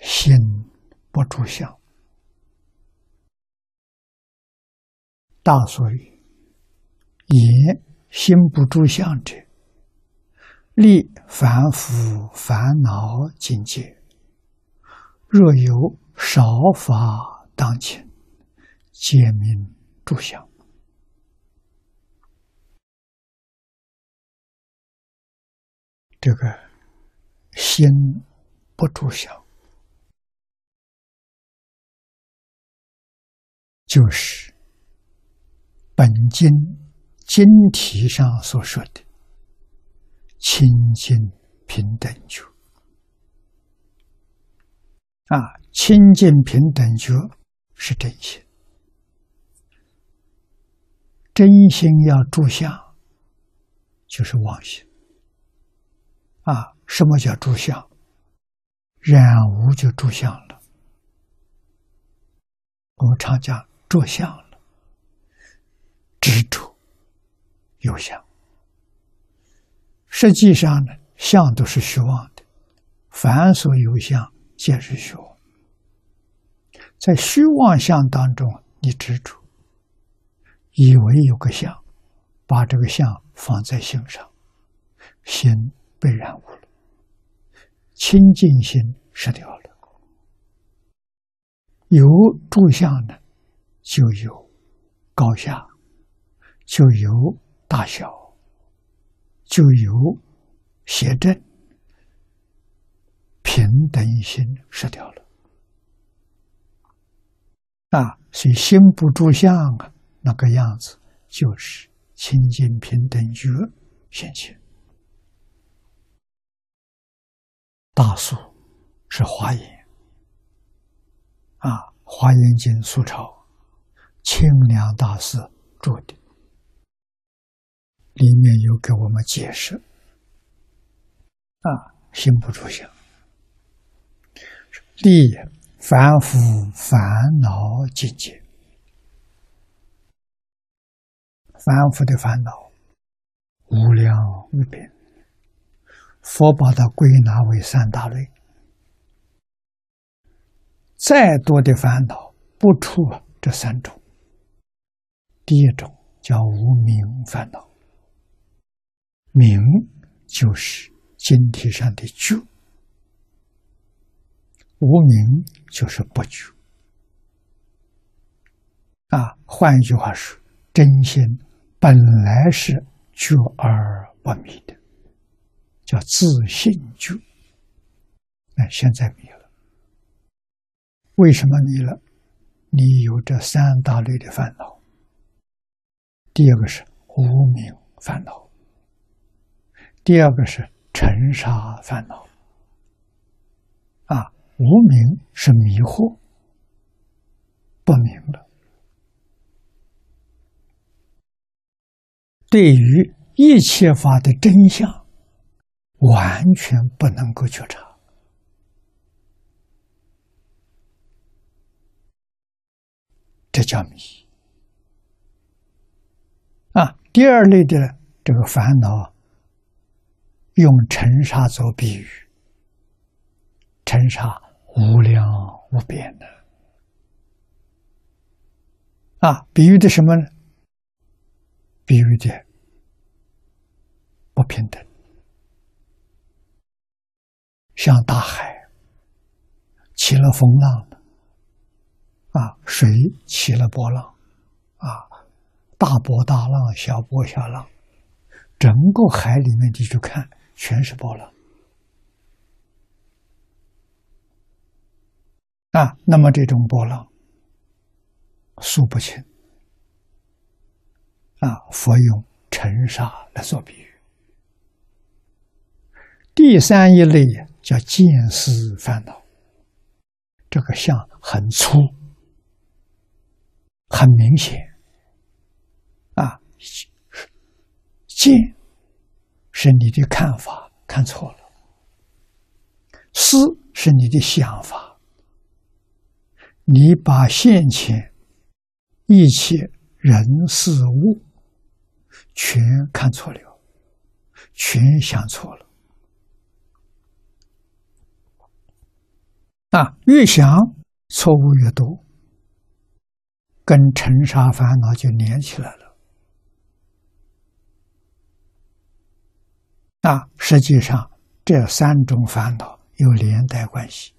心不住相。大所以言心不住相者，立凡夫烦恼境界。若有少法当前，皆名住相。这个心不住相，就是本经经题上所说的清净平等觉啊，清净平等觉是真心，真心要住相，就是妄心。啊，什么叫住相？染无就住相了。我们常讲着相了，执着有相。实际上呢，相都是虚妄的，凡所有相，皆是虚妄。在虚妄相当中，你执着，以为有个相，把这个相放在心上，心。被染污了，清净心失掉了。有住相呢，就有高下，就有大小，就有邪正，平等心失掉了。啊，所以心不住相啊，那个样子就是清净平等觉现前。大素是华严啊，《华严经》素抄清凉大师著的，里面有给我们解释。啊，心不住相，立凡夫烦恼境界，凡夫的烦恼无量无边。佛把它归纳为三大类，再多的烦恼不出这三种。第一种叫无名烦恼，名就是经体上的觉，无名就是不觉。啊，换一句话说，真心本来是觉而不迷的。叫自信觉，那现在迷了。为什么迷了？你有这三大类的烦恼。第二个是无名烦恼，第二个是尘沙烦恼。啊，无名是迷惑，不明了。对于一切法的真相。完全不能够觉察，这叫迷！第二类的这个烦恼，用尘沙做比喻，尘沙无量无边的啊！比喻的什么呢？比喻的不平等。像大海起了风浪啊，水起了波浪啊，大波大浪，小波小浪，整个海里面你去看，全是波浪啊。那么这种波浪数不清啊，佛用尘沙来做比喻。第三一类叫见思烦恼，这个相很粗，很明显，见是你的看法看错了，思是你的想法，你把现前一切人事物全看错了，全想错了。啊，越想错误越多，跟尘沙烦恼就连起来了。那，实际上这三种烦恼有连带关系，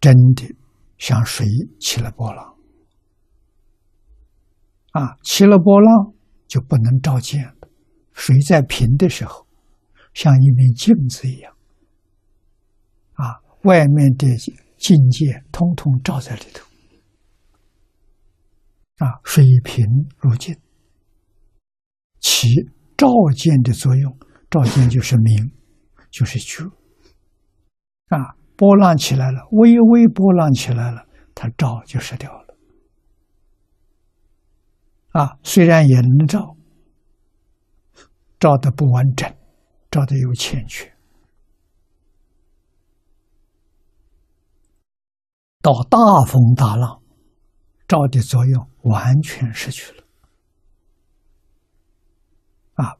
真的像水起了波浪。啊，起了波浪就不能照见了。水在平的时候，像一面镜子一样。啊，外面的境界通通照在里头。啊，水平如镜，起照见的作用。照见就是明，就是觉。啊，波浪起来了，微微波浪起来了，它照就失掉了。啊，虽然也能照，照的不完整，照的有欠缺，到大风大浪，照的作用完全失去了。啊，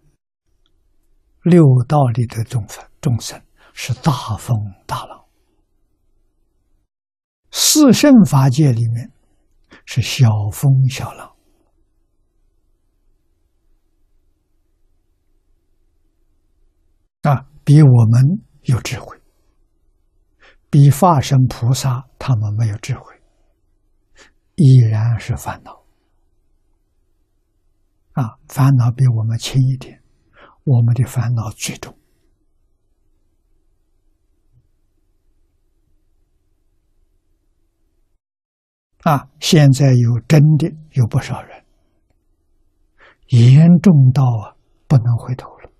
六道里的众生众生是大风大浪，四圣法界里面是小风小浪。啊，比我们有智慧，比化身菩萨他们没有智慧，依然是烦恼。啊，烦恼比我们轻一点，我们的烦恼最重。啊，现在有真的有不少人，严重到啊不能回头了。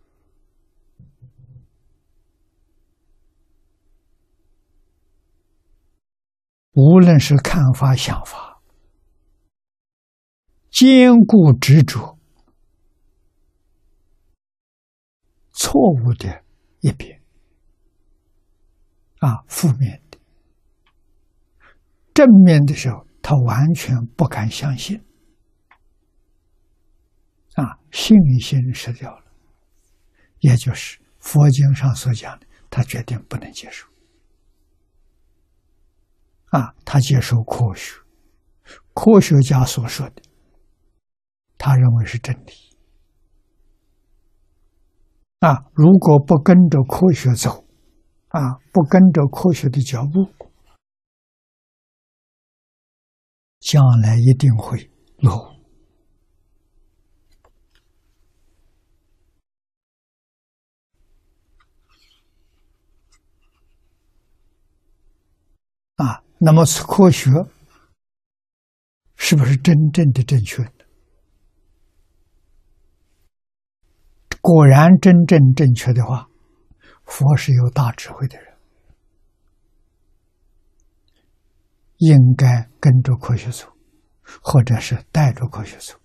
无论是看法、想法，坚固执着，错误的一边，啊，负面的；正面的时候，他完全不敢相信，啊，信心失掉了，也就是佛经上所讲的，他决定不能接受。啊，他接受科学，科学家所说的，他认为是真理。啊，如果不跟着科学走，啊，不跟着科学的脚步，将来一定会落伍。啊。那么，科学是不是真正的正确的？果然真正正确的话，佛是有大智慧的人，应该跟着科学走，或者是带着科学走。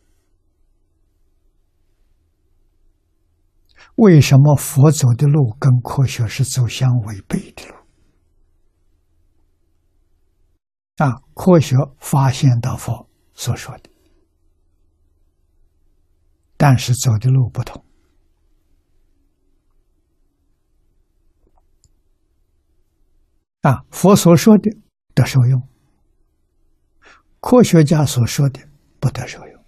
为什么佛走的路跟科学是走相违背的路？啊，科学发现到佛所说的，但是走的路不同。啊，佛所说的得受用，科学家所说的不得受用。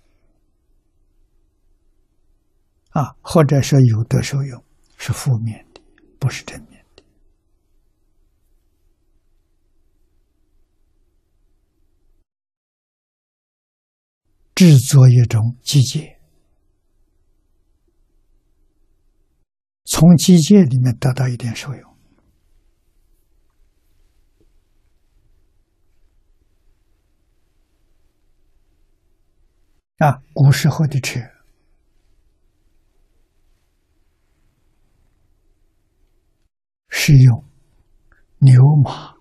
啊，或者说有得受用，是负面的，不是正面的。制作一种机械，从机械里面得到一点受用。啊，古时候的车是用牛马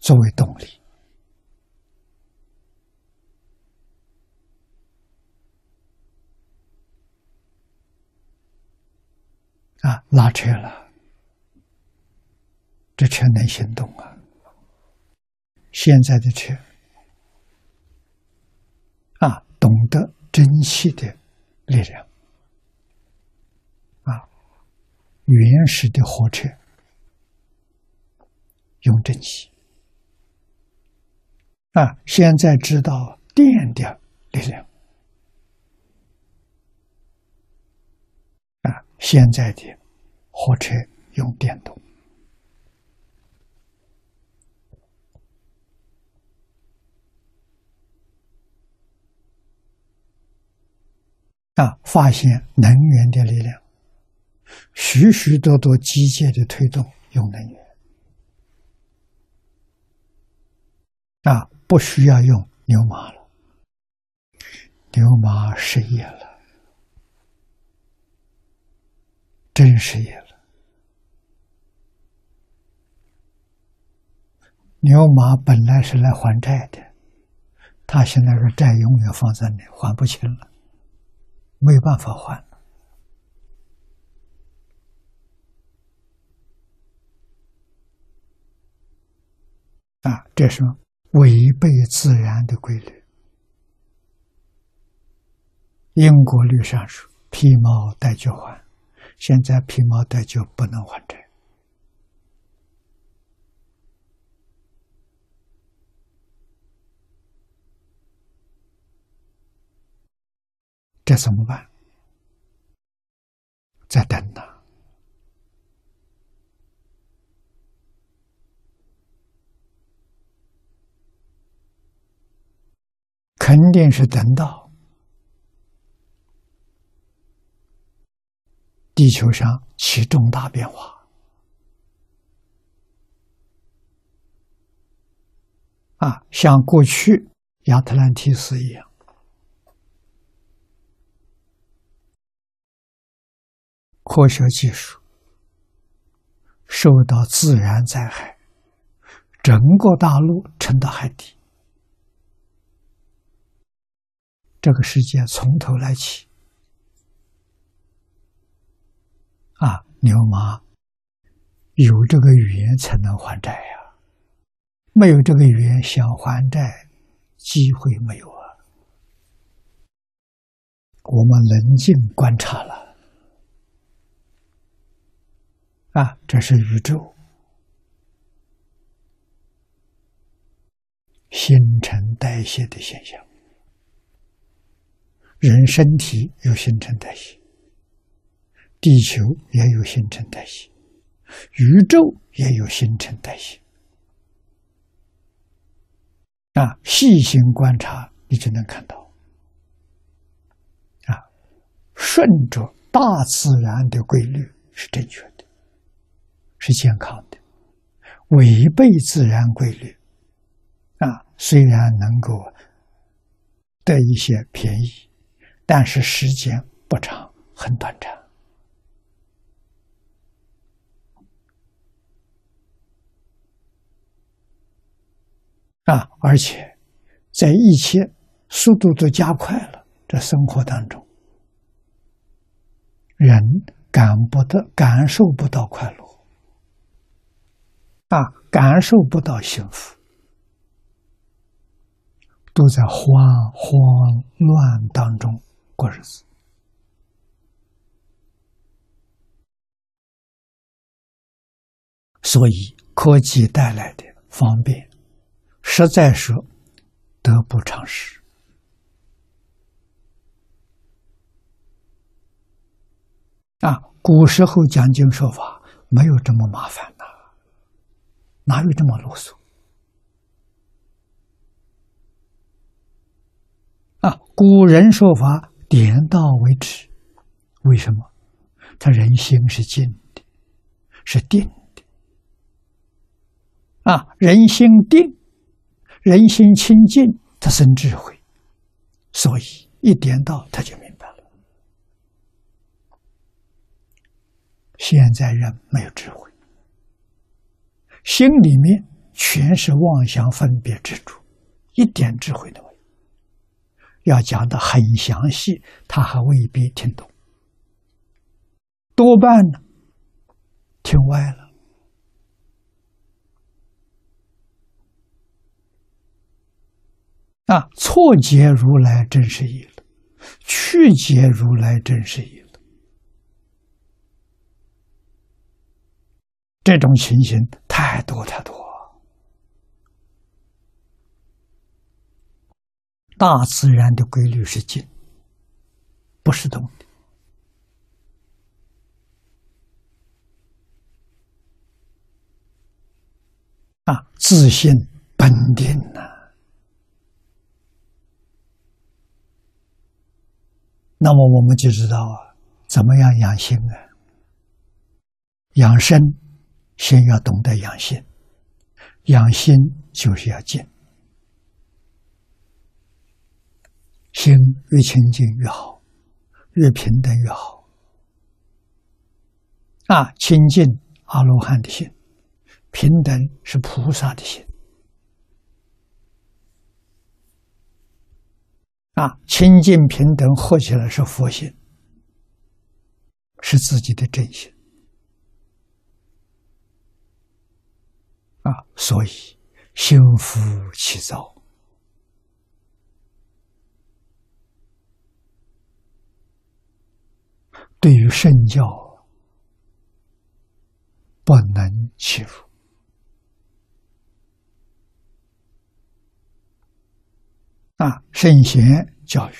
作为动力。啊，拉车了，这车能行动啊！现在的车，懂得珍惜的力量。啊，原始的火车用正极啊，现在知道电的力量。啊，现在的火车用电动。啊，发现能源的力量，许许多多机械的推动用能源，啊，不需要用牛马了，牛马失业了，真失业了，牛马本来是来还债的，他现在是债永远放在那还不清了。没有办法还啊！这是违背自然的规律。因果律上说：“皮毛带就还。”现在皮毛带就不能还债，该怎么办？在等呢，肯定是等到地球上起重大变化啊，像过去亚特兰蒂斯一样。科学技术受到自然灾害，整个大陆沉到海底，这个世界从头来起。啊，牛马有这个语言才能还债呀，没有这个语言想还债，机会没有啊。我们冷静观察了。啊，这是宇宙新陈代谢的现象。人身体有新陈代谢，地球也有新陈代谢，宇宙也有新陈代谢。啊，细心观察，你就能看到。啊，顺着大自然的规律是正确的。是健康的，违背自然规律，啊，虽然能够得一些便宜，但是时间不长，很短暂，啊，而且在一切速度都加快了，这生活当中，人感不得，感受不到快乐。啊，感受不到幸福，都在慌慌乱当中过日子。所以，科技带来的方便，实在是得不偿失。啊，古时候讲经说法没有这么麻烦。哪有这么啰嗦？啊，古人说法点到为止，为什么？他人心是静的，是定的。啊，人心定，人心清净，他生智慧，所以一点到他就明白了。现在人没有智慧。心里面全是妄想、分别、执着，一点智慧都没有。要讲的很详细，他还未必听懂，多半呢听歪了。啊，错解如来真实义了，去解如来真实义了。这种情形太多太多。大自然的规律是静，不是动的。啊，自信本定呐。那么我们就知道啊，怎么样养心啊？养生，先要懂得养心。养心就是要静，心越清净越好，越平等越好。啊，清净阿罗汉的心。平等是菩萨的心啊，清净平等合起来是佛心，是自己的真心啊，所以心浮气躁，对于圣教不能欺负。啊，圣贤教育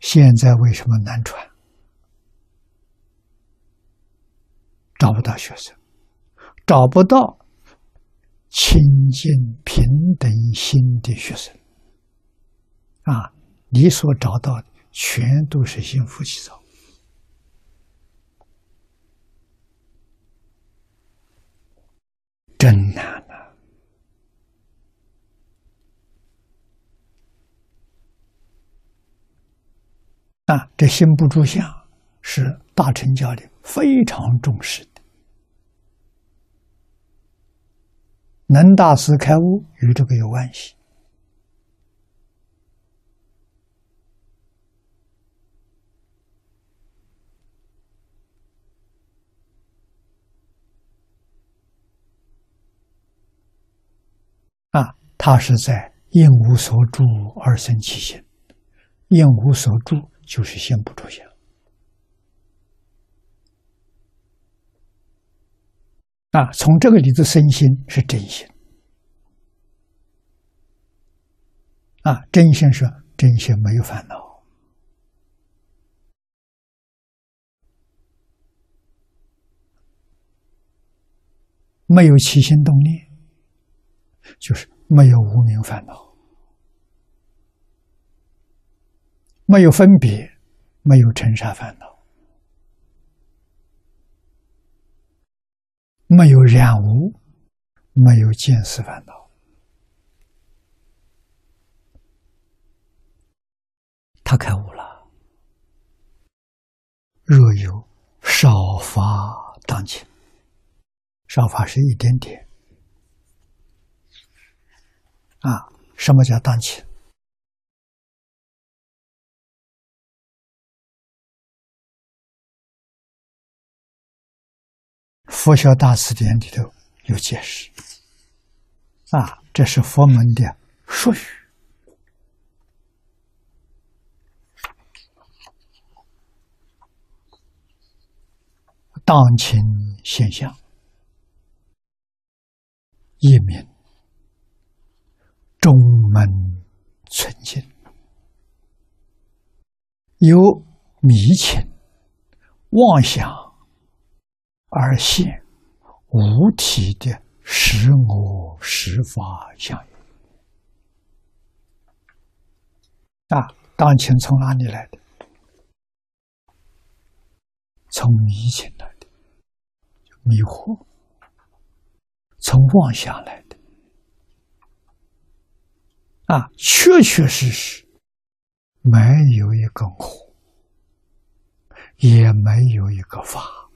现在为什么难传？找不到学生，找不到清净平等心的学生。啊，你所找到的全都是心浮气躁，真难。啊，这心不住相是大乘教里非常重视的。能大师开悟与这个有关系。啊，他是在应无所住而生其心，应无所住。就是心不住相啊！从这个里头生心是真心啊！真心是真心，没有烦恼，没有起心动念，就是没有无名烦恼。没有分别，没有尘沙烦恼，没有染污，没有见思烦恼，他开悟了。若有少法当前，少法是一点点啊？什么叫当前？佛学大辞典里头有解释，啊，这是佛门的术语。当前现象，一名中门纯净，有迷情妄想。而现无体的实我实法相应啊！当前从哪里来的？从迷情来的，迷惑；从妄想来的啊！确确实实没有一个我，也没有一个法。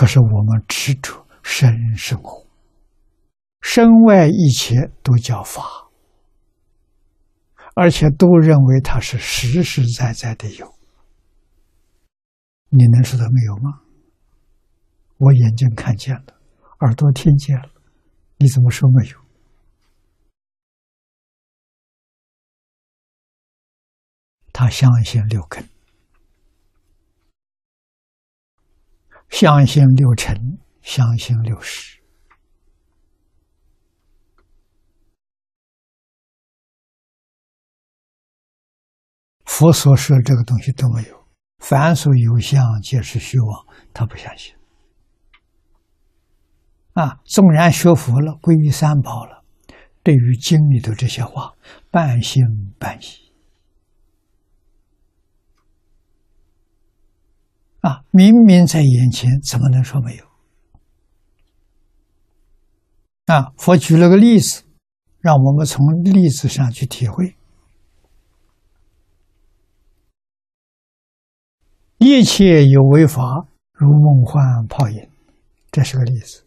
可是我们执着身是我，身外一切都叫法，而且都认为它是实实在在的有。你能说它没有吗？我眼睛看见了，耳朵听见了，你怎么说没有？他相信六根，相信六尘，相信六识。佛所说这个东西都没有，凡所有相，皆是虚妄。他不相信。啊，纵然学佛了，皈依三宝了，对于经里头这些话，半信半疑。啊，明明在眼前，怎么能说没有？啊，佛举了个例子，让我们从例子上去体会。一切有为法，如梦幻泡影，这是个例子。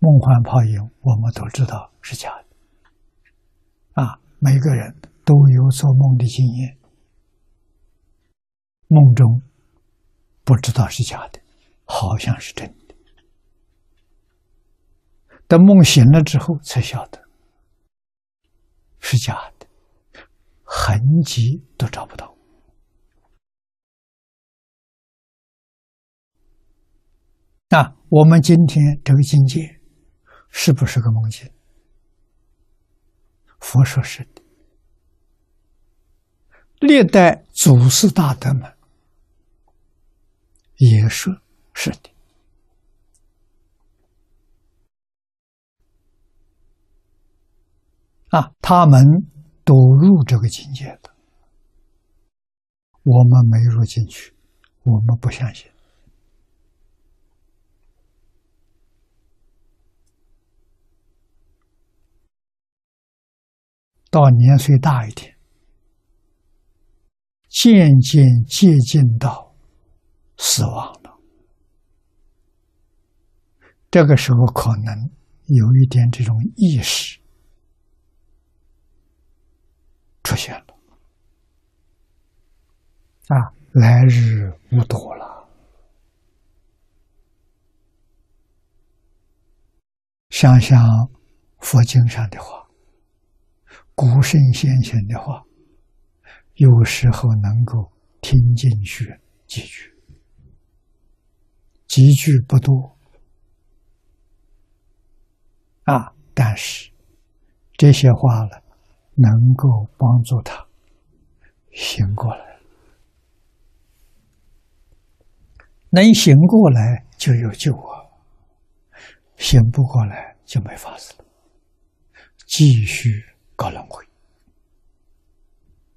梦幻泡影，我们都知道是假的。啊，每个人都有做梦的经验，梦中不知道是假的，好像是真的。等梦醒了之后，才晓得是假的，痕迹都找不到。那我们今天这个境界，是不是个梦境？佛说是的。历代祖师大德们也说是的。啊，他们都入这个境界的，我们没入进去，我们不相信。到年岁大一点，渐渐接近到死亡了。这个时候，可能有一点这种意识出现了。啊，来日无多了。想想佛经上的话。古圣先贤的话，有时候能够听进去几句，几句不多啊，但是这些话呢，能够帮助他醒过来，能醒过来就有救啊，醒不过来就没法子了，继续。搞轮回。